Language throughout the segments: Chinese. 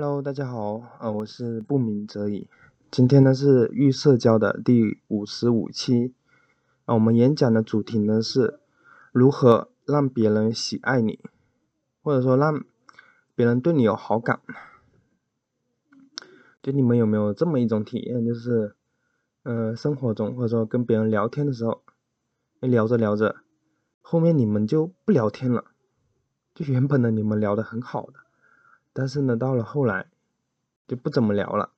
Hello，大家好，呃，我是不鸣则已。今天呢是预社交的第五十五期，啊，我们演讲的主题呢是如何让别人喜爱你，或者说让别人对你有好感。就你们有没有这么一种体验，就是，呃，生活中或者说跟别人聊天的时候，聊着聊着，后面你们就不聊天了，就原本呢你们聊的很好的。但是呢，到了后来就不怎么聊了，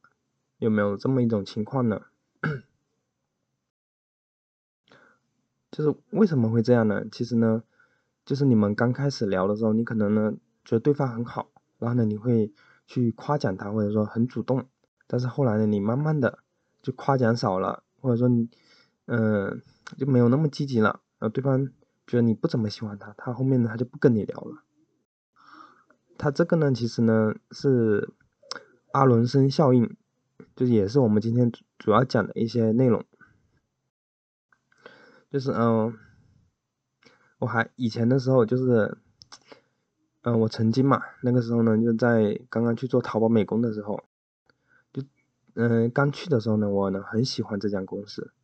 有没有这么一种情况呢？就是为什么会这样呢？其实呢，就是你们刚开始聊的时候，你可能呢觉得对方很好，然后呢你会去夸奖他，或者说很主动。但是后来呢，你慢慢的就夸奖少了，或者说嗯就没有那么积极了，然后对方觉得你不怎么喜欢他，他后面呢他就不跟你聊了。它这个呢，其实呢是阿伦森效应，就也是我们今天主要讲的一些内容。就是嗯，我还以前的时候就是，嗯，我曾经嘛，那个时候呢就在刚刚去做淘宝美工的时候，就嗯刚去的时候呢，我呢很喜欢这家公司，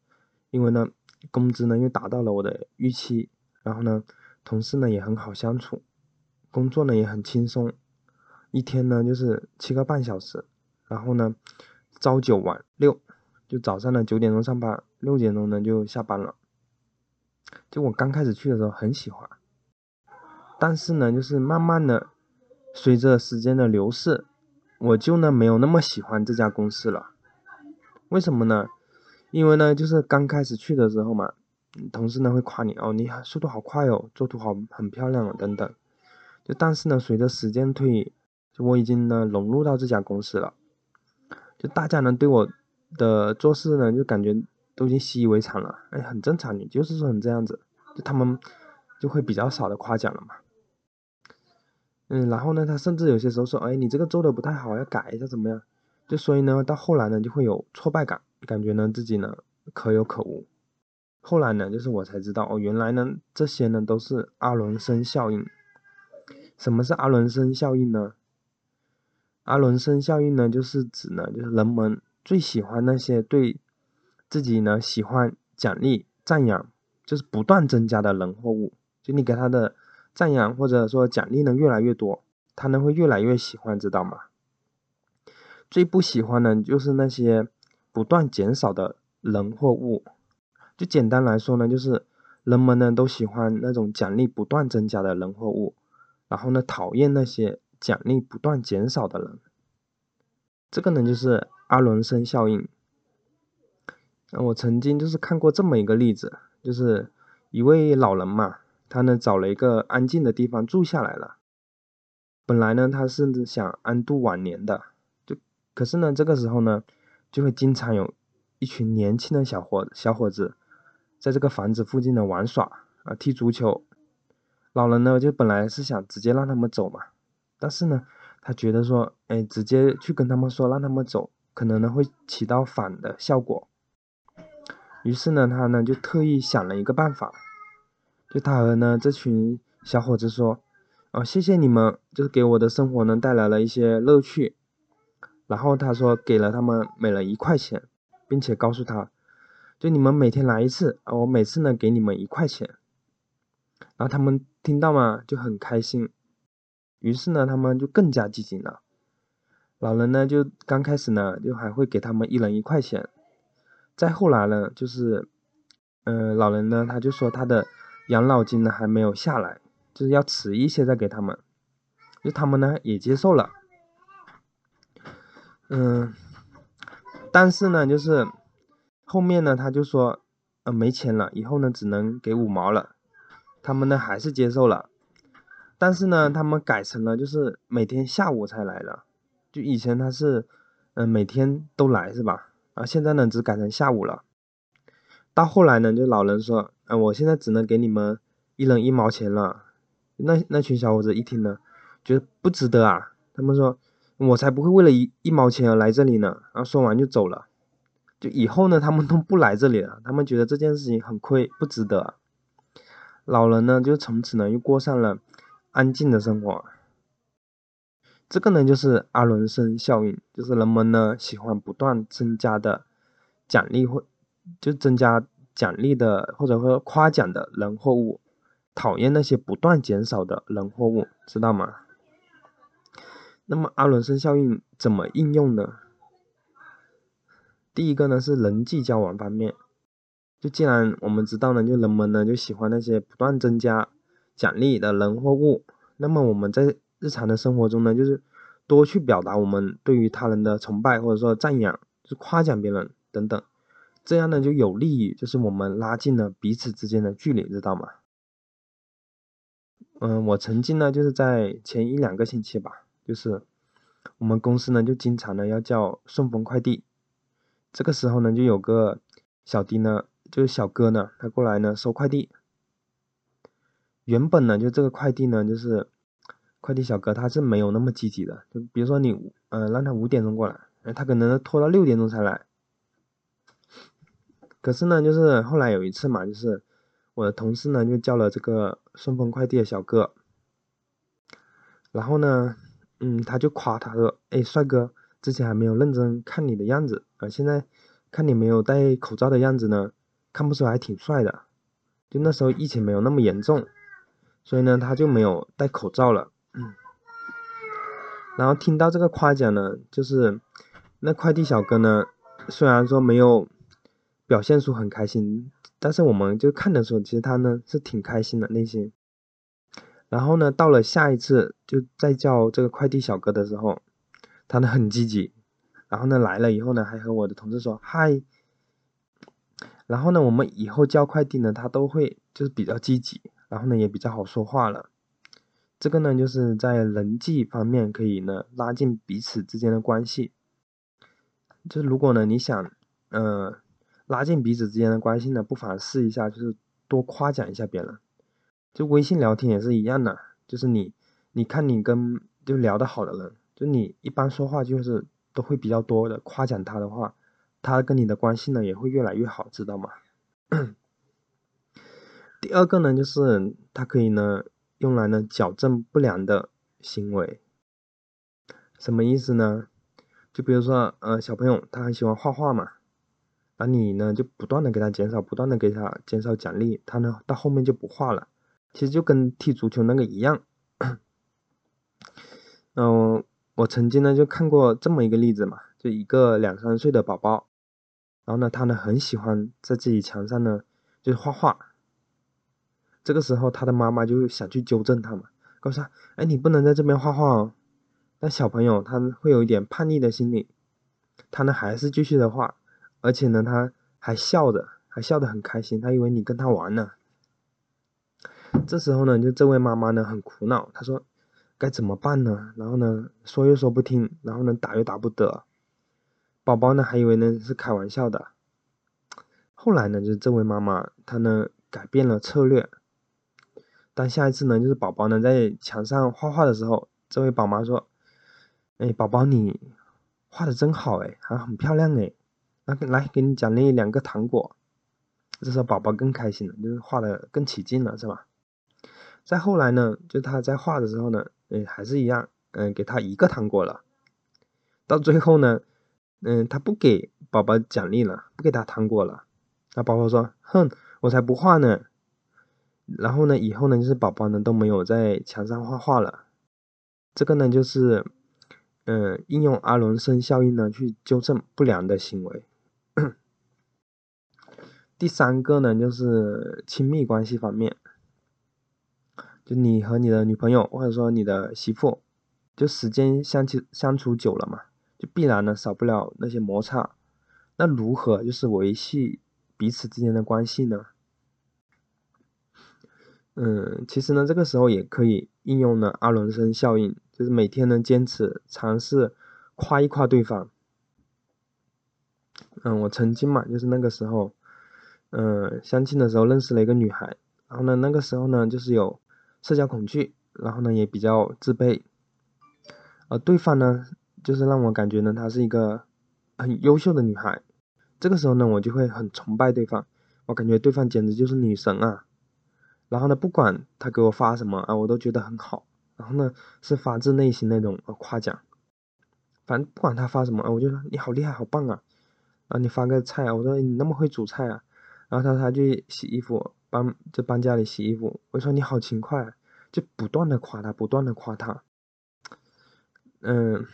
因为呢工资呢又达到了我的预期，然后呢同事呢也很好相处。工作呢也很轻松，一天呢就是七个半小时，然后呢朝九晚六，就早上呢九点钟上班，六点钟呢就下班了。就我刚开始去的时候很喜欢，但是呢就是慢慢的随着时间的流逝，我就呢没有那么喜欢这家公司了。为什么呢？因为呢就是刚开始去的时候嘛，同事呢会夸你哦，你速度好快哦，做图好很漂亮哦等等。就但是呢，随着时间推移，就我已经呢融入到这家公司了，就大家呢对我的做事呢就感觉都已经习以为常了，哎，很正常，你就是说成这样子，就他们就会比较少的夸奖了嘛。嗯，然后呢，他甚至有些时候说，哎，你这个做的不太好，要改一下怎么样？就所以呢，到后来呢就会有挫败感，感觉呢自己呢可有可无。后来呢，就是我才知道，哦，原来呢这些呢都是阿伦森效应。什么是阿伦森效应呢？阿伦森效应呢，就是指呢，就是人们最喜欢那些对自己呢喜欢、奖励、赞扬，就是不断增加的人或物。就你给他的赞扬或者说奖励呢越来越多，他呢会越来越喜欢，知道吗？最不喜欢的就是那些不断减少的人或物。就简单来说呢，就是人们呢都喜欢那种奖励不断增加的人或物。然后呢，讨厌那些奖励不断减少的人。这个呢，就是阿伦森效应。我曾经就是看过这么一个例子，就是一位老人嘛，他呢找了一个安静的地方住下来了。本来呢，他是想安度晚年的，就可是呢，这个时候呢，就会经常有一群年轻的小伙小伙子，在这个房子附近的玩耍啊，踢足球。老人呢，就本来是想直接让他们走嘛，但是呢，他觉得说，哎，直接去跟他们说让他们走，可能呢会起到反的效果。于是呢，他呢就特意想了一个办法，就他和呢这群小伙子说，哦，谢谢你们，就是给我的生活呢带来了一些乐趣。然后他说给了他们每人一块钱，并且告诉他，就你们每天来一次啊，我每次呢给你们一块钱。然后他们听到嘛就很开心，于是呢他们就更加积极了。老人呢就刚开始呢就还会给他们一人一块钱，再后来呢就是，嗯老人呢他就说他的养老金呢还没有下来，就是要迟一些再给他们，就他们呢也接受了。嗯，但是呢就是后面呢他就说，呃没钱了，以后呢只能给五毛了。他们呢还是接受了，但是呢，他们改成了就是每天下午才来了，就以前他是，嗯，每天都来是吧？啊，现在呢只改成下午了。到后来呢，就老人说，啊，我现在只能给你们一人一毛钱了。那那群小伙子一听呢，觉得不值得啊。他们说，我才不会为了一一毛钱而来这里呢。然后说完就走了。就以后呢，他们都不来这里了。他们觉得这件事情很亏，不值得。老人呢，就从此呢又过上了安静的生活。这个呢就是阿伦森效应，就是人们呢喜欢不断增加的奖励或就增加奖励的或者说夸奖的人或物，讨厌那些不断减少的人或物，知道吗？那么阿伦森效应怎么应用呢？第一个呢是人际交往方面，就既然我们知道呢，就人们呢就喜欢那些不断增加奖励的人或物，那么我们在日常的生活中呢，就是多去表达我们对于他人的崇拜或者说赞扬，就是夸奖别人等等，这样呢就有利于就是我们拉近了彼此之间的距离，知道吗？嗯，我曾经呢就是在前一两个星期吧。就是我们公司呢，就经常呢要叫顺丰快递，这个时候呢，就有个小弟呢，就是小哥呢，他过来呢收快递。原本呢，就这个快递呢，就是快递小哥他是没有那么积极的，就比如说你，呃，让他五点钟过来，他可能拖到六点钟才来。可是呢，就是后来有一次嘛，就是我的同事呢就叫了这个顺丰快递的小哥，然后呢。嗯，他就夸他说：“哎，帅哥，之前还没有认真看你的样子啊，现在看你没有戴口罩的样子呢，看不出来还挺帅的。就那时候疫情没有那么严重，所以呢，他就没有戴口罩了。嗯，然后听到这个夸奖呢，就是那快递小哥呢，虽然说没有表现出很开心，但是我们就看的时候，其实他呢是挺开心的内心。”然后呢，到了下一次就再叫这个快递小哥的时候，他呢很积极。然后呢来了以后呢，还和我的同事说嗨。然后呢，我们以后叫快递呢，他都会就是比较积极，然后呢也比较好说话了。这个呢就是在人际方面可以呢拉近彼此之间的关系。就是如果呢你想呃拉近彼此之间的关系呢，不妨试一下，就是多夸奖一下别人。就微信聊天也是一样的，就是你，你看你跟就聊得好的人，就你一般说话就是都会比较多的夸奖他的话，他跟你的关系呢也会越来越好，知道吗？第二个呢，就是它可以呢用来呢矫正不良的行为，什么意思呢？就比如说呃小朋友他很喜欢画画嘛，那你呢就不断的给他减少，不断的给他减少奖励，他呢到后面就不画了。其实就跟踢足球那个一样，嗯，我曾经呢就看过这么一个例子嘛，就一个两三岁的宝宝，然后呢他呢很喜欢在自己墙上呢就是画画，这个时候他的妈妈就想去纠正他嘛，告诉他，哎你不能在这边画画哦，但小朋友他会有一点叛逆的心理，他呢还是继续的画，而且呢他还笑着，还笑得很开心，他以为你跟他玩呢。这时候呢，就这位妈妈呢很苦恼，她说该怎么办呢？然后呢说又说不听，然后呢打又打不得，宝宝呢还以为呢是开玩笑的。后来呢，就是这位妈妈她呢改变了策略。当下一次呢，就是宝宝呢在墙上画画的时候，这位宝妈说：“哎，宝宝你画的真好哎，还很漂亮哎，那来给你奖励两个糖果。”这时候宝宝更开心了，就是画的更起劲了，是吧？再后来呢，就他在画的时候呢，嗯，还是一样，嗯，给他一个糖果了。到最后呢，嗯，他不给宝宝奖励了，不给他糖果了。那宝宝说：“哼，我才不画呢。”然后呢，以后呢，就是宝宝呢都没有在墙上画画了。这个呢，就是嗯，应用阿伦森效应呢去纠正不良的行为。第三个呢，就是亲密关系方面。就你和你的女朋友，或者说你的媳妇，就时间相处相处久了嘛，就必然呢少不了那些摩擦。那如何就是维系彼此之间的关系呢？嗯，其实呢这个时候也可以应用呢阿伦森效应，就是每天呢坚持尝试夸一夸对方。嗯，我曾经嘛就是那个时候，嗯相亲的时候认识了一个女孩，然后呢那个时候呢就是有。社交恐惧，然后呢也比较自卑，而对方呢就是让我感觉呢她是一个很优秀的女孩，这个时候呢我就会很崇拜对方，我感觉对方简直就是女神啊，然后呢不管她给我发什么啊我都觉得很好，然后呢是发自内心那种呃夸奖，反正不管她发什么啊，我就说你好厉害，好棒啊！啊，你发个菜啊，我说你那么会煮菜啊，然后她她去洗衣服，帮就帮家里洗衣服，我说你好勤快，就不断的夸她，不断的夸她，嗯，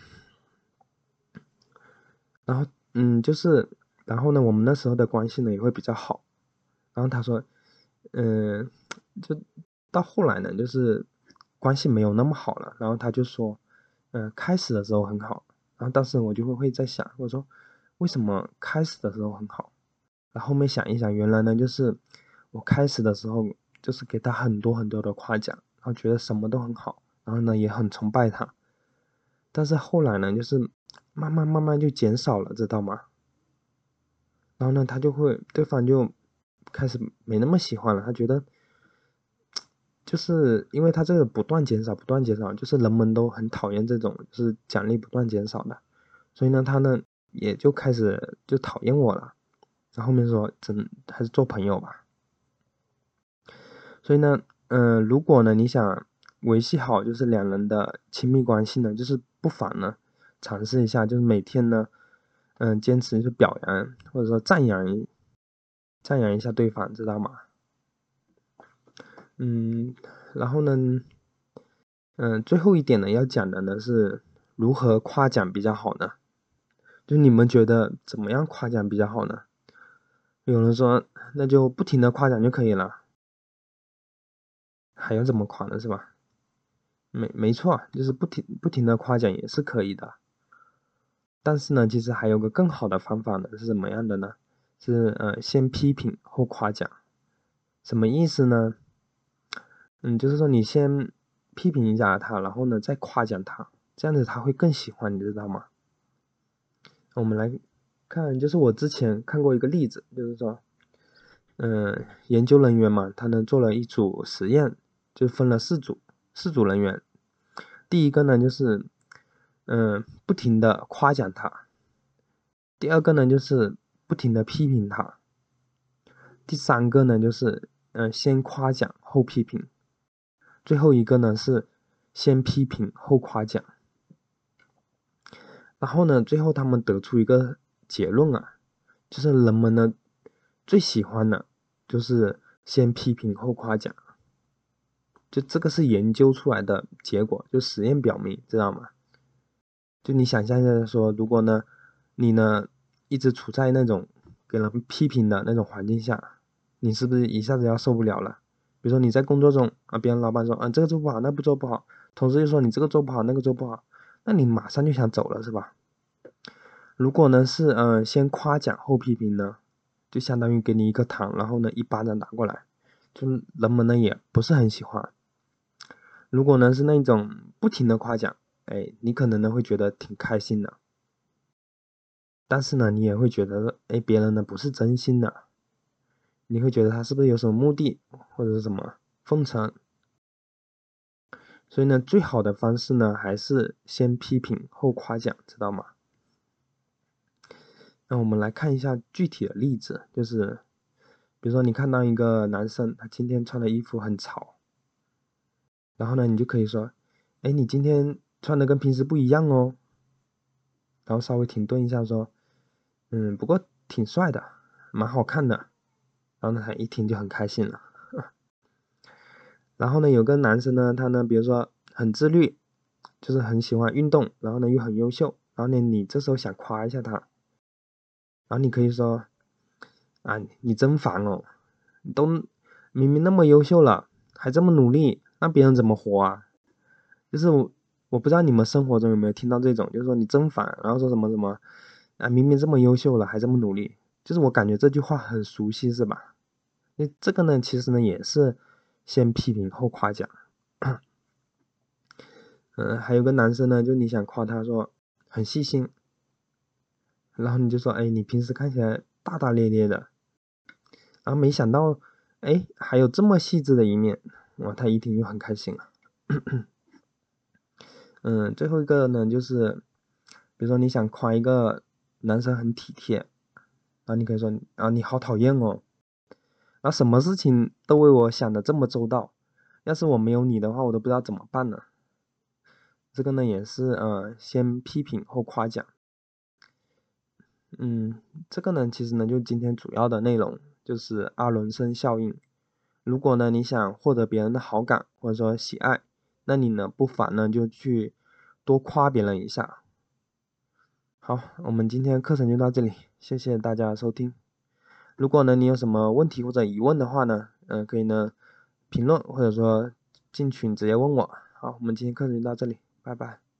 然后嗯就是，然后呢我们那时候的关系呢也会比较好，然后他说，嗯，就到后来呢就是关系没有那么好了，然后他就说，嗯，开始的时候很好，然后当时我就会会在想，我说。为什么开始的时候很好，然后后面想一想，原来呢就是我开始的时候就是给他很多很多的夸奖，然后觉得什么都很好，然后呢也很崇拜他，但是后来呢就是慢慢慢慢就减少了，知道吗？然后呢他就会对方就开始没那么喜欢了，他觉得就是因为他这个不断减少，不断减少，就是人们都很讨厌这种就是奖励不断减少的，所以呢他呢。也就开始就讨厌我了，然后后面说真还是做朋友吧。所以呢，嗯，如果呢你想维系好就是两人的亲密关系呢，就是不妨呢尝试一下，就是每天呢，嗯，坚持去表扬或者说赞扬一赞扬一下对方，知道吗？嗯，然后呢，嗯，最后一点呢要讲的呢是如何夸奖比较好呢？就你们觉得怎么样夸奖比较好呢？有人说那就不停的夸奖就可以了，还要怎么夸呢？是吧？没没错，就是不停不停的夸奖也是可以的。但是呢，其实还有个更好的方法呢，是什么样的呢？是呃先批评后夸奖，什么意思呢？嗯，就是说你先批评一下他，然后呢再夸奖他，这样子他会更喜欢你，知道吗？我们来看，就是我之前看过一个例子，就是说，嗯，研究人员嘛，他呢做了一组实验，就分了四组，四组人员。第一个呢就是，嗯，不停的夸奖他；第二个呢就是不停的批评他；第三个呢就是，嗯，先夸奖后批评；最后一个呢是先批评后夸奖。然后呢，最后他们得出一个结论啊，就是人们呢最喜欢的，就是先批评后夸奖，就这个是研究出来的结果，就实验表明，知道吗？就你想象一下，说如果呢，你呢一直处在那种给人批评的那种环境下，你是不是一下子要受不了了？比如说你在工作中啊，别人老板说啊这个做不好，那不做不好，同事又说你这个做不好，那个做不好。那你马上就想走了是吧？如果呢是嗯先夸奖后批评呢，就相当于给你一个糖，然后呢一巴掌打过来，就人们呢也不是很喜欢。如果呢是那种不停的夸奖，哎，你可能呢会觉得挺开心的，但是呢你也会觉得哎别人呢不是真心的，你会觉得他是不是有什么目的或者是什么奉承？所以呢，最好的方式呢，还是先批评后夸奖，知道吗？那我们来看一下具体的例子，就是，比如说你看到一个男生，他今天穿的衣服很潮，然后呢，你就可以说，哎，你今天穿的跟平时不一样哦，然后稍微停顿一下说，嗯，不过挺帅的，蛮好看的，然后呢，他一听就很开心了。然后呢，有个男生呢，他呢，比如说很自律，就是很喜欢运动，然后呢又很优秀，然后呢你这时候想夸一下他，然后你可以说，啊，你真烦哦，你都明明那么优秀了，还这么努力，那别人怎么活啊？就是我不知道你们生活中有没有听到这种，就是说你真烦，然后说什么什么，啊，明明这么优秀了，还这么努力，就是我感觉这句话很熟悉，是吧？那这个呢，其实呢也是。先批评后夸奖，嗯，还有个男生呢，就你想夸他说很细心，然后你就说，哎，你平时看起来大大咧咧的，然后没想到，哎，还有这么细致的一面，哇，他一听就很开心了。嗯，最后一个呢，就是比如说你想夸一个男生很体贴，然后你可以说，啊，你好讨厌哦。啊，什么事情都为我想的这么周到，要是我没有你的话，我都不知道怎么办呢。这个呢也是呃先批评后夸奖。嗯，这个呢其实呢就今天主要的内容就是阿伦森效应。如果呢你想获得别人的好感或者说喜爱，那你呢不妨呢就去多夸别人一下。好，我们今天课程就到这里，谢谢大家收听。如果呢你有什么问题或者疑问的话呢，嗯可以呢评论或者说进群直接问我。好，我们今天课程就到这里，拜拜。